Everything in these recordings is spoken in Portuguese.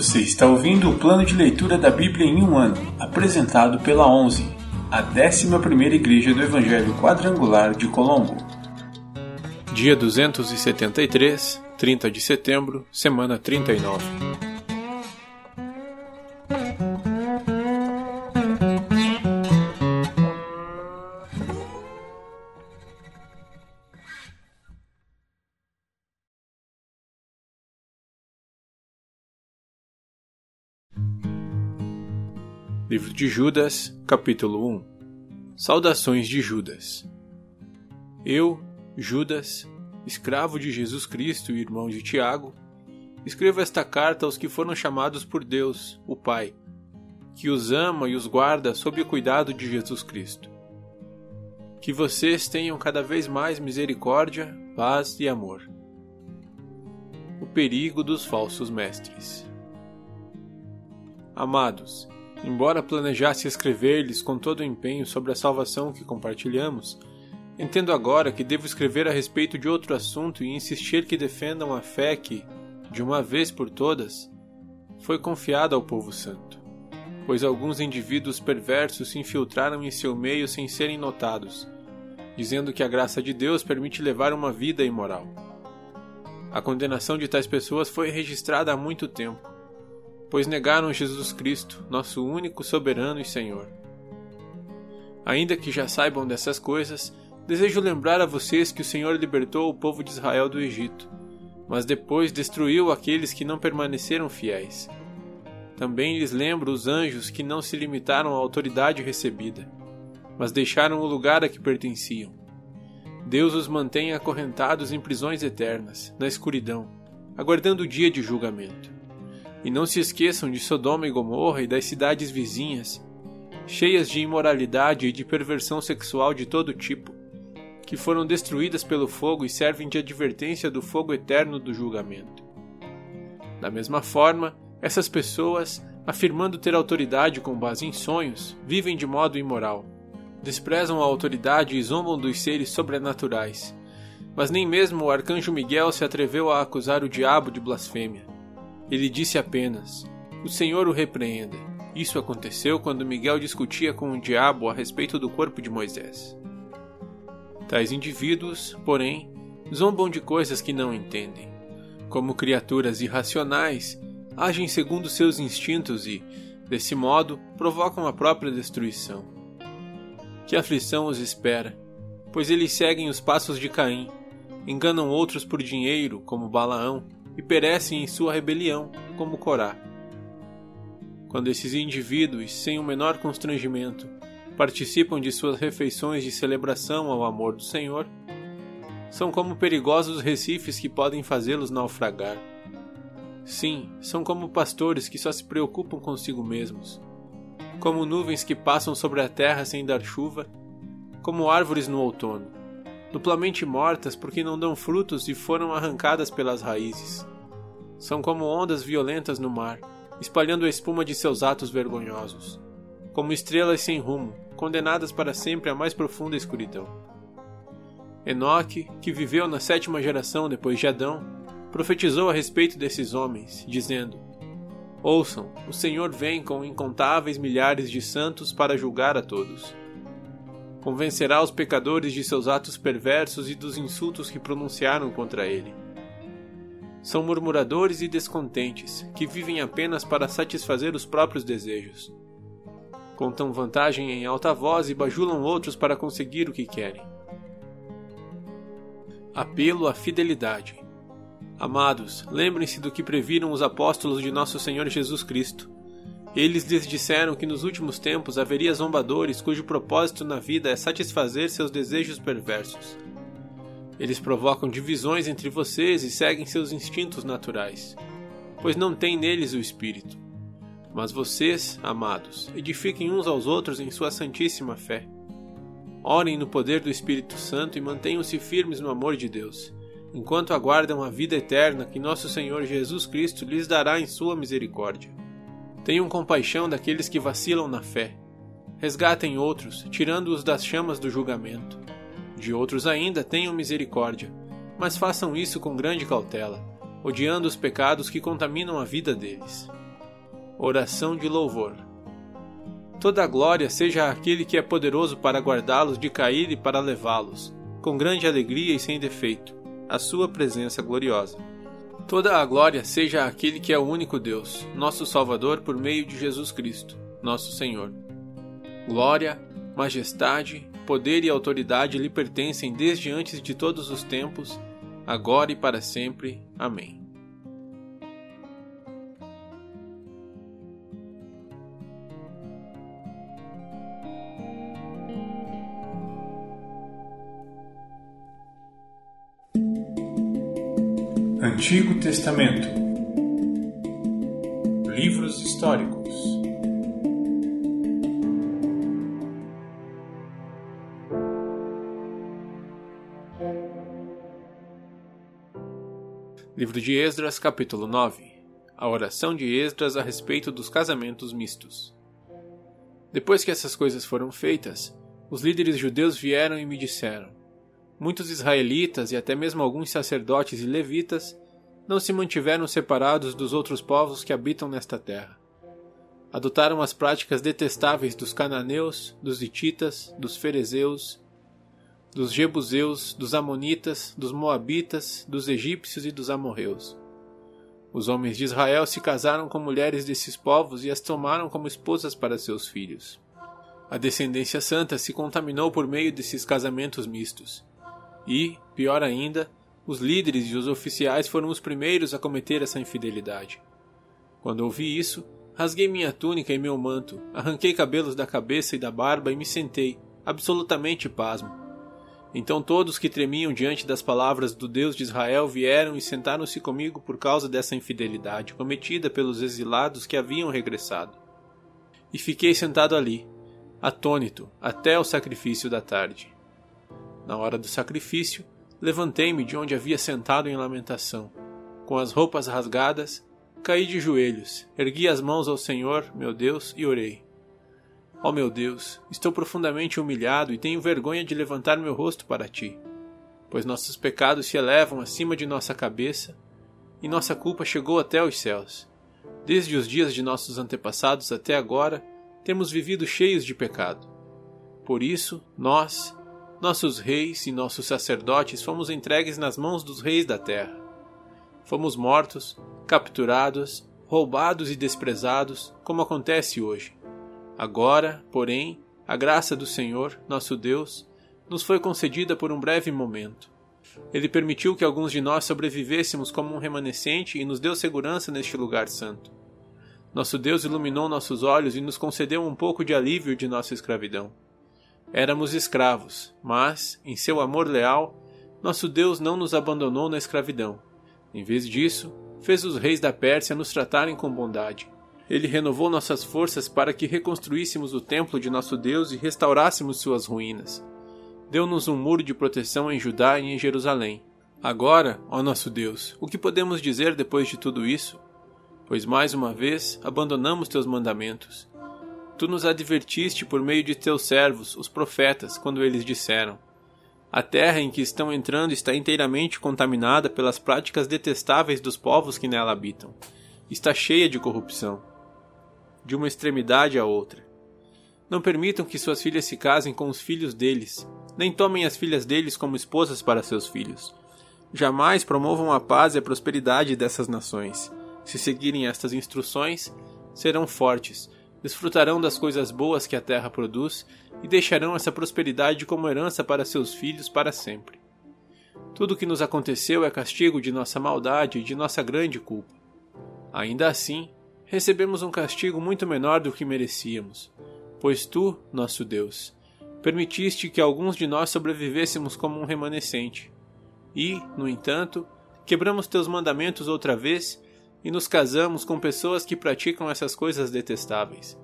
Você está ouvindo o plano de leitura da Bíblia em um ano, apresentado pela 11, a 11ª Igreja do Evangelho Quadrangular de Colombo. Dia 273, 30 de setembro, semana 39. Livro de Judas, capítulo 1 Saudações de Judas Eu, Judas, escravo de Jesus Cristo e irmão de Tiago, escrevo esta carta aos que foram chamados por Deus, o Pai, que os ama e os guarda sob o cuidado de Jesus Cristo. Que vocês tenham cada vez mais misericórdia, paz e amor. O perigo dos falsos mestres. Amados, Embora planejasse escrever-lhes com todo o empenho sobre a salvação que compartilhamos, entendo agora que devo escrever a respeito de outro assunto e insistir que defendam a fé que, de uma vez por todas, foi confiada ao povo santo. Pois alguns indivíduos perversos se infiltraram em seu meio sem serem notados, dizendo que a graça de Deus permite levar uma vida imoral. A condenação de tais pessoas foi registrada há muito tempo pois negaram Jesus Cristo, nosso único soberano e Senhor. Ainda que já saibam dessas coisas, desejo lembrar a vocês que o Senhor libertou o povo de Israel do Egito, mas depois destruiu aqueles que não permaneceram fiéis. Também lhes lembro os anjos que não se limitaram à autoridade recebida, mas deixaram o lugar a que pertenciam. Deus os mantém acorrentados em prisões eternas, na escuridão, aguardando o dia de julgamento. E não se esqueçam de Sodoma e Gomorra e das cidades vizinhas, cheias de imoralidade e de perversão sexual de todo tipo, que foram destruídas pelo fogo e servem de advertência do fogo eterno do julgamento. Da mesma forma, essas pessoas, afirmando ter autoridade com base em sonhos, vivem de modo imoral. Desprezam a autoridade e zombam dos seres sobrenaturais. Mas nem mesmo o arcanjo Miguel se atreveu a acusar o diabo de blasfêmia. Ele disse apenas: O Senhor o repreenda. Isso aconteceu quando Miguel discutia com o diabo a respeito do corpo de Moisés. Tais indivíduos, porém, zombam de coisas que não entendem. Como criaturas irracionais, agem segundo seus instintos e, desse modo, provocam a própria destruição. Que aflição os espera, pois eles seguem os passos de Caim, enganam outros por dinheiro, como Balaão, e perecem em sua rebelião, como Corá. Quando esses indivíduos, sem o menor constrangimento, participam de suas refeições de celebração ao amor do Senhor, são como perigosos recifes que podem fazê-los naufragar. Sim, são como pastores que só se preocupam consigo mesmos, como nuvens que passam sobre a terra sem dar chuva, como árvores no outono, duplamente mortas porque não dão frutos e foram arrancadas pelas raízes. São como ondas violentas no mar, espalhando a espuma de seus atos vergonhosos. Como estrelas sem rumo, condenadas para sempre à mais profunda escuridão. Enoque, que viveu na sétima geração depois de Adão, profetizou a respeito desses homens, dizendo: Ouçam, o Senhor vem com incontáveis milhares de santos para julgar a todos. Convencerá os pecadores de seus atos perversos e dos insultos que pronunciaram contra ele são murmuradores e descontentes, que vivem apenas para satisfazer os próprios desejos. Contam vantagem em alta voz e bajulam outros para conseguir o que querem. Apelo à fidelidade. Amados, lembrem-se do que previram os apóstolos de nosso Senhor Jesus Cristo. Eles lhes disseram que nos últimos tempos haveria zombadores cujo propósito na vida é satisfazer seus desejos perversos. Eles provocam divisões entre vocês e seguem seus instintos naturais, pois não têm neles o espírito. Mas vocês, amados, edifiquem uns aos outros em sua santíssima fé. Orem no poder do Espírito Santo e mantenham-se firmes no amor de Deus, enquanto aguardam a vida eterna que nosso Senhor Jesus Cristo lhes dará em sua misericórdia. Tenham compaixão daqueles que vacilam na fé. Resgatem outros, tirando-os das chamas do julgamento. De outros ainda tenham misericórdia, mas façam isso com grande cautela, odiando os pecados que contaminam a vida deles. Oração de louvor. Toda a glória seja àquele que é poderoso para guardá-los de cair e para levá-los, com grande alegria e sem defeito, a sua presença gloriosa. Toda a glória seja àquele que é o único Deus, nosso Salvador por meio de Jesus Cristo, nosso Senhor. Glória, majestade, poder e autoridade lhe pertencem desde antes de todos os tempos, agora e para sempre. Amém. Antigo Testamento. Livros históricos. Livro de Esdras, capítulo 9 A oração de Esdras a respeito dos casamentos mistos. Depois que essas coisas foram feitas, os líderes judeus vieram e me disseram: muitos israelitas e até mesmo alguns sacerdotes e levitas não se mantiveram separados dos outros povos que habitam nesta terra. Adotaram as práticas detestáveis dos cananeus, dos hititas, dos ferezeus, dos jebuseus, dos amonitas, dos moabitas, dos egípcios e dos amorreus. Os homens de Israel se casaram com mulheres desses povos e as tomaram como esposas para seus filhos. A descendência santa se contaminou por meio desses casamentos mistos e, pior ainda, os líderes e os oficiais foram os primeiros a cometer essa infidelidade. Quando ouvi isso, rasguei minha túnica e meu manto, arranquei cabelos da cabeça e da barba e me sentei, absolutamente pasmo. Então todos que tremiam diante das palavras do Deus de Israel vieram e sentaram-se comigo por causa dessa infidelidade cometida pelos exilados que haviam regressado. E fiquei sentado ali, atônito, até o sacrifício da tarde. Na hora do sacrifício, levantei-me de onde havia sentado em lamentação. Com as roupas rasgadas, caí de joelhos, ergui as mãos ao Senhor, meu Deus, e orei. Ó oh meu Deus, estou profundamente humilhado e tenho vergonha de levantar meu rosto para ti, pois nossos pecados se elevam acima de nossa cabeça e nossa culpa chegou até os céus. Desde os dias de nossos antepassados até agora, temos vivido cheios de pecado. Por isso, nós, nossos reis e nossos sacerdotes fomos entregues nas mãos dos reis da terra. Fomos mortos, capturados, roubados e desprezados, como acontece hoje. Agora, porém, a graça do Senhor, nosso Deus, nos foi concedida por um breve momento. Ele permitiu que alguns de nós sobrevivêssemos como um remanescente e nos deu segurança neste lugar santo. Nosso Deus iluminou nossos olhos e nos concedeu um pouco de alívio de nossa escravidão. Éramos escravos, mas, em seu amor leal, nosso Deus não nos abandonou na escravidão. Em vez disso, fez os reis da Pérsia nos tratarem com bondade. Ele renovou nossas forças para que reconstruíssemos o templo de nosso Deus e restaurássemos suas ruínas. Deu-nos um muro de proteção em Judá e em Jerusalém. Agora, ó nosso Deus, o que podemos dizer depois de tudo isso? Pois mais uma vez abandonamos teus mandamentos Tu nos advertiste por meio de teus servos, os profetas, quando eles disseram: A terra em que estão entrando está inteiramente contaminada pelas práticas detestáveis dos povos que nela habitam. Está cheia de corrupção, de uma extremidade à outra. Não permitam que suas filhas se casem com os filhos deles, nem tomem as filhas deles como esposas para seus filhos. Jamais promovam a paz e a prosperidade dessas nações. Se seguirem estas instruções, serão fortes desfrutarão das coisas boas que a terra produz e deixarão essa prosperidade como herança para seus filhos para sempre. Tudo o que nos aconteceu é castigo de nossa maldade e de nossa grande culpa. Ainda assim, recebemos um castigo muito menor do que merecíamos, pois tu, nosso Deus, permitiste que alguns de nós sobrevivêssemos como um remanescente. E, no entanto, quebramos teus mandamentos outra vez e nos casamos com pessoas que praticam essas coisas detestáveis.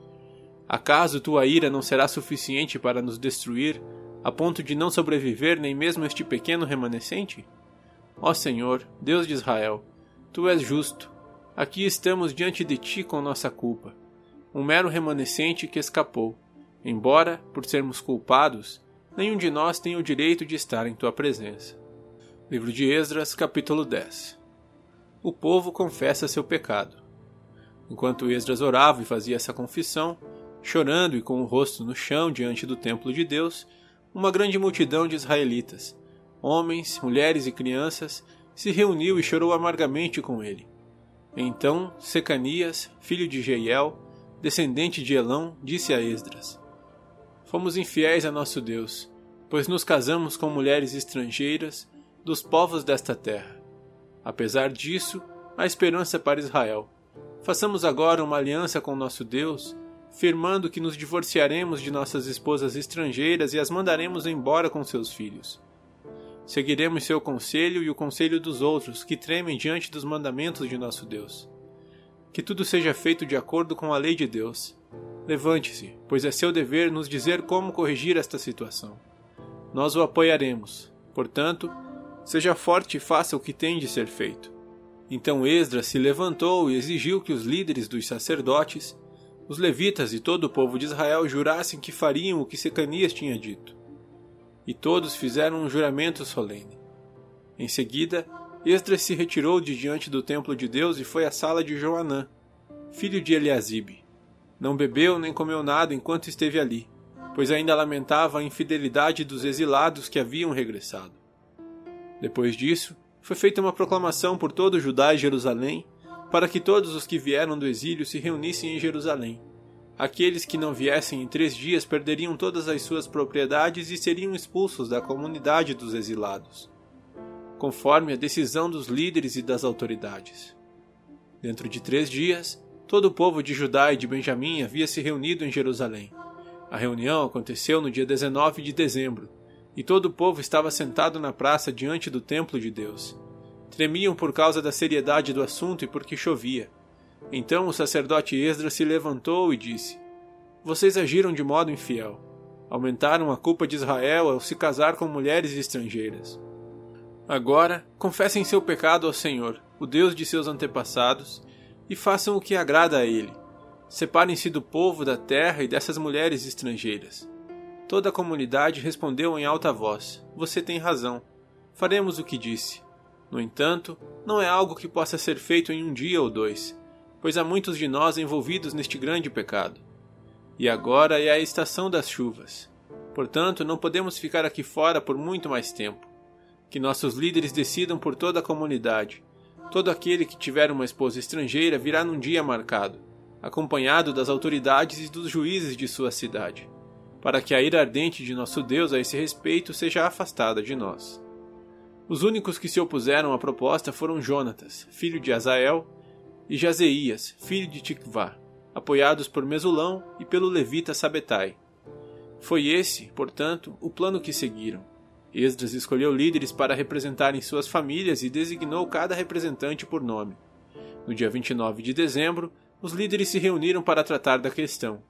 Acaso tua ira não será suficiente para nos destruir, a ponto de não sobreviver nem mesmo este pequeno remanescente? Ó Senhor, Deus de Israel, tu és justo. Aqui estamos diante de ti com nossa culpa, um mero remanescente que escapou. Embora, por sermos culpados, nenhum de nós tem o direito de estar em tua presença. Livro de Esdras, capítulo 10 o povo confessa seu pecado. Enquanto Esdras orava e fazia essa confissão, chorando e com o rosto no chão diante do templo de Deus, uma grande multidão de israelitas, homens, mulheres e crianças, se reuniu e chorou amargamente com ele. Então Secanias, filho de Jeiel, descendente de Elão, disse a Esdras: Fomos infiéis a nosso Deus, pois nos casamos com mulheres estrangeiras dos povos desta terra. Apesar disso, há esperança para Israel. Façamos agora uma aliança com nosso Deus, firmando que nos divorciaremos de nossas esposas estrangeiras e as mandaremos embora com seus filhos. Seguiremos seu conselho e o conselho dos outros que tremem diante dos mandamentos de nosso Deus. Que tudo seja feito de acordo com a lei de Deus. Levante-se, pois é seu dever nos dizer como corrigir esta situação. Nós o apoiaremos. Portanto, seja forte e faça o que tem de ser feito. Então Esdras se levantou e exigiu que os líderes dos sacerdotes, os levitas e todo o povo de Israel jurassem que fariam o que Secanias tinha dito. E todos fizeram um juramento solene. Em seguida, Esdras se retirou de diante do templo de Deus e foi à sala de Joanã, filho de Eliasibe. Não bebeu nem comeu nada enquanto esteve ali, pois ainda lamentava a infidelidade dos exilados que haviam regressado. Depois disso, foi feita uma proclamação por todo Judá e Jerusalém, para que todos os que vieram do exílio se reunissem em Jerusalém. Aqueles que não viessem em três dias perderiam todas as suas propriedades e seriam expulsos da comunidade dos exilados, conforme a decisão dos líderes e das autoridades. Dentro de três dias, todo o povo de Judá e de Benjamim havia se reunido em Jerusalém. A reunião aconteceu no dia 19 de dezembro, e todo o povo estava sentado na praça diante do templo de Deus. Tremiam por causa da seriedade do assunto e porque chovia. Então o sacerdote Esdras se levantou e disse: Vocês agiram de modo infiel. Aumentaram a culpa de Israel ao se casar com mulheres estrangeiras. Agora, confessem seu pecado ao Senhor, o Deus de seus antepassados, e façam o que agrada a Ele. Separem-se do povo da terra e dessas mulheres estrangeiras. Toda a comunidade respondeu em alta voz: Você tem razão. Faremos o que disse. No entanto, não é algo que possa ser feito em um dia ou dois, pois há muitos de nós envolvidos neste grande pecado. E agora é a estação das chuvas. Portanto, não podemos ficar aqui fora por muito mais tempo. Que nossos líderes decidam por toda a comunidade. Todo aquele que tiver uma esposa estrangeira virá num dia marcado, acompanhado das autoridades e dos juízes de sua cidade para que a ira ardente de nosso Deus a esse respeito seja afastada de nós. Os únicos que se opuseram à proposta foram Jonatas, filho de Azael, e Jazeias, filho de Tikvá, apoiados por Mesulão e pelo levita Sabetai. Foi esse, portanto, o plano que seguiram. Esdras escolheu líderes para representarem suas famílias e designou cada representante por nome. No dia 29 de dezembro, os líderes se reuniram para tratar da questão.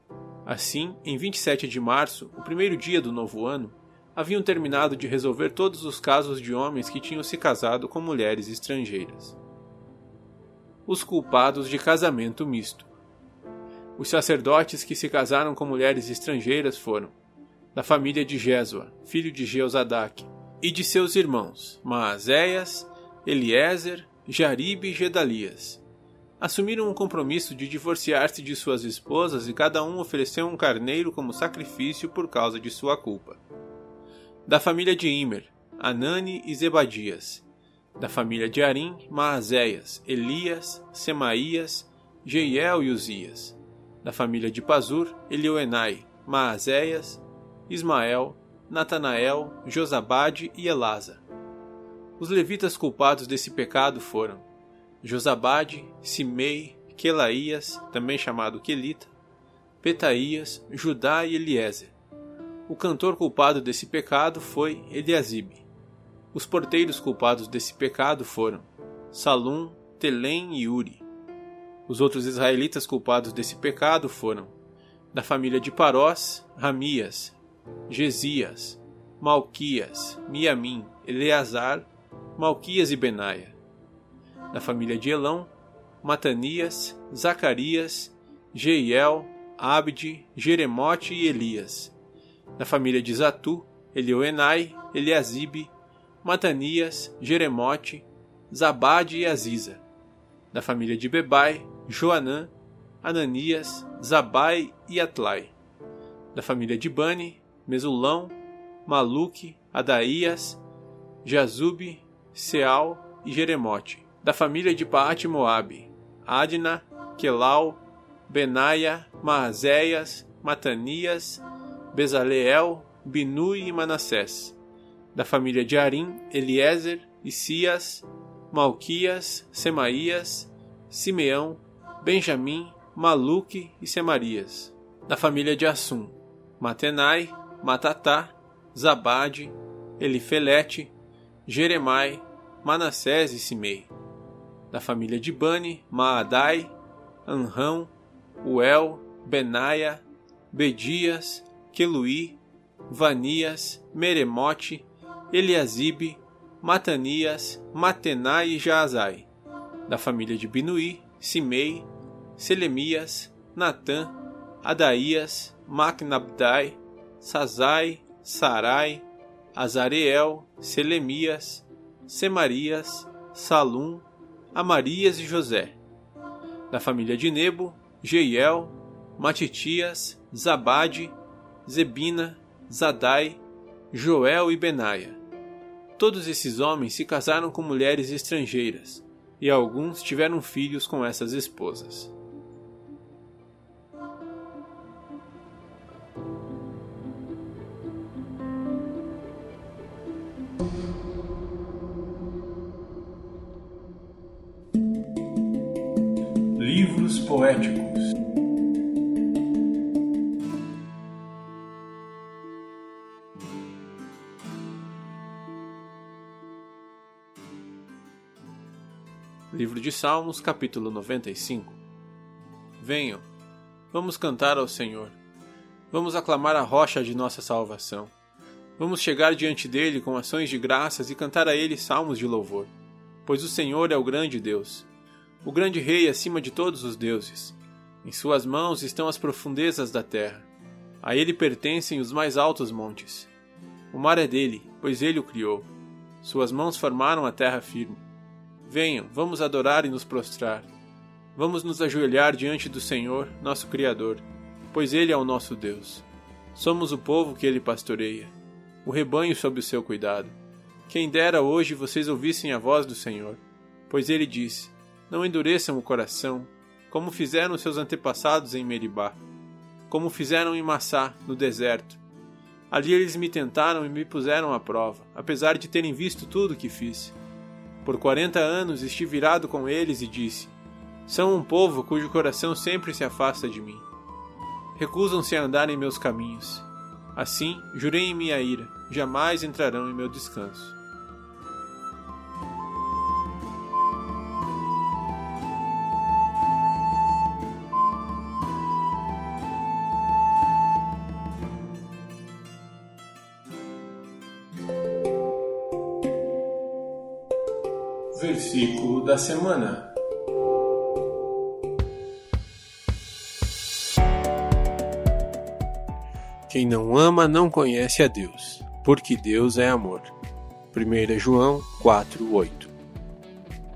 Assim, em 27 de março, o primeiro dia do novo ano, haviam terminado de resolver todos os casos de homens que tinham se casado com mulheres estrangeiras. Os culpados de casamento misto. Os sacerdotes que se casaram com mulheres estrangeiras foram da família de Jesua, filho de Jeozadak, e de seus irmãos Maazéias, Eliezer, Jaribe e Gedalias, assumiram um compromisso de divorciar-se de suas esposas e cada um ofereceu um carneiro como sacrifício por causa de sua culpa. Da família de Imer, Anani e Zebadias. Da família de Arim, Maazéias, Elias, Semaías, Jeiel e Uzias. Da família de Pazur, Elioenai, Maazéias, Ismael, Natanael, Josabade e Elasa. Os levitas culpados desse pecado foram Josabade, Simei, Quelaías, também chamado Quelita, Petaías, Judá e Eliezer. O cantor culpado desse pecado foi Eliasibe. Os porteiros culpados desse pecado foram Salum, Telém e Uri. Os outros israelitas culpados desse pecado foram da família de Parós, Ramias, Gesias, Malquias, Miamim, Eleazar, Malquias e Benaia da família de Elão, Matanias, Zacarias, Jeiel, Abde, Jeremote e Elias. Da família de Zatu, Elioenai, Eliasibe, Matanias, Jeremote, Zabade e Aziza. Da família de Bebai, Joanã, Ananias, Zabai e Atlai. Da família de Bani, Mesulão, Maluque, Adaías, Jazube, Seal e Jeremote. Da família de Paat Moabe, Adna, Quelau, Benaia, Maazéias, Matanias, Bezaleel, Binui e Manassés. Da família de Arim, Eliezer, Isias, Malquias, Semaías, Simeão, Benjamim, Maluque e Semarias. Da família de Assum, Matenai, Matatá, Zabade, Elifelete, Jeremai, Manassés e Simei. Da família de Bani, Maadai, Anrão, Uel, Benaia, Bedias, Queluí, Vanias, Meremote, Eliasibe, Matanias, Matenai e Jaazai. Da família de Binuí, Simei, Selemias, Natã, Adaías, Macnabdai, Sazai, Sarai, Azareel, Selemias, Semarias, Salum, Amarias e José. Da família de Nebo, Jeiel, Matitias, Zabade, Zebina, Zadai, Joel e Benaia. Todos esses homens se casaram com mulheres estrangeiras, e alguns tiveram filhos com essas esposas. Livros poéticos Livro de Salmos, capítulo 95 Venham, vamos cantar ao Senhor. Vamos aclamar a rocha de nossa salvação. Vamos chegar diante dele com ações de graças e cantar a ele salmos de louvor. Pois o Senhor é o grande Deus, o grande Rei acima de todos os deuses. Em suas mãos estão as profundezas da terra. A ele pertencem os mais altos montes. O mar é dele, pois ele o criou. Suas mãos formaram a terra firme. Venham, vamos adorar e nos prostrar. Vamos nos ajoelhar diante do Senhor, nosso Criador, pois Ele é o nosso Deus. Somos o povo que Ele pastoreia, o rebanho sob o seu cuidado. Quem dera hoje vocês ouvissem a voz do Senhor, pois Ele disse: Não endureçam o coração, como fizeram seus antepassados em Meribá, como fizeram em Massá, no deserto. Ali eles me tentaram e me puseram à prova, apesar de terem visto tudo o que fiz. Por quarenta anos estive virado com eles e disse: São um povo cujo coração sempre se afasta de mim. Recusam-se a andar em meus caminhos. Assim, jurei em minha ira: jamais entrarão em meu descanso. Da semana. Quem não ama não conhece a Deus, porque Deus é amor. 1 João 4:8.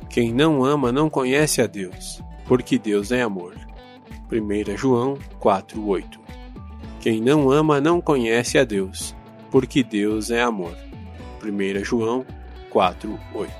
Quem não ama não conhece a Deus, porque Deus é amor. 1 João 4:8. Quem não ama não conhece a Deus, porque Deus é amor. 1 João 4:8.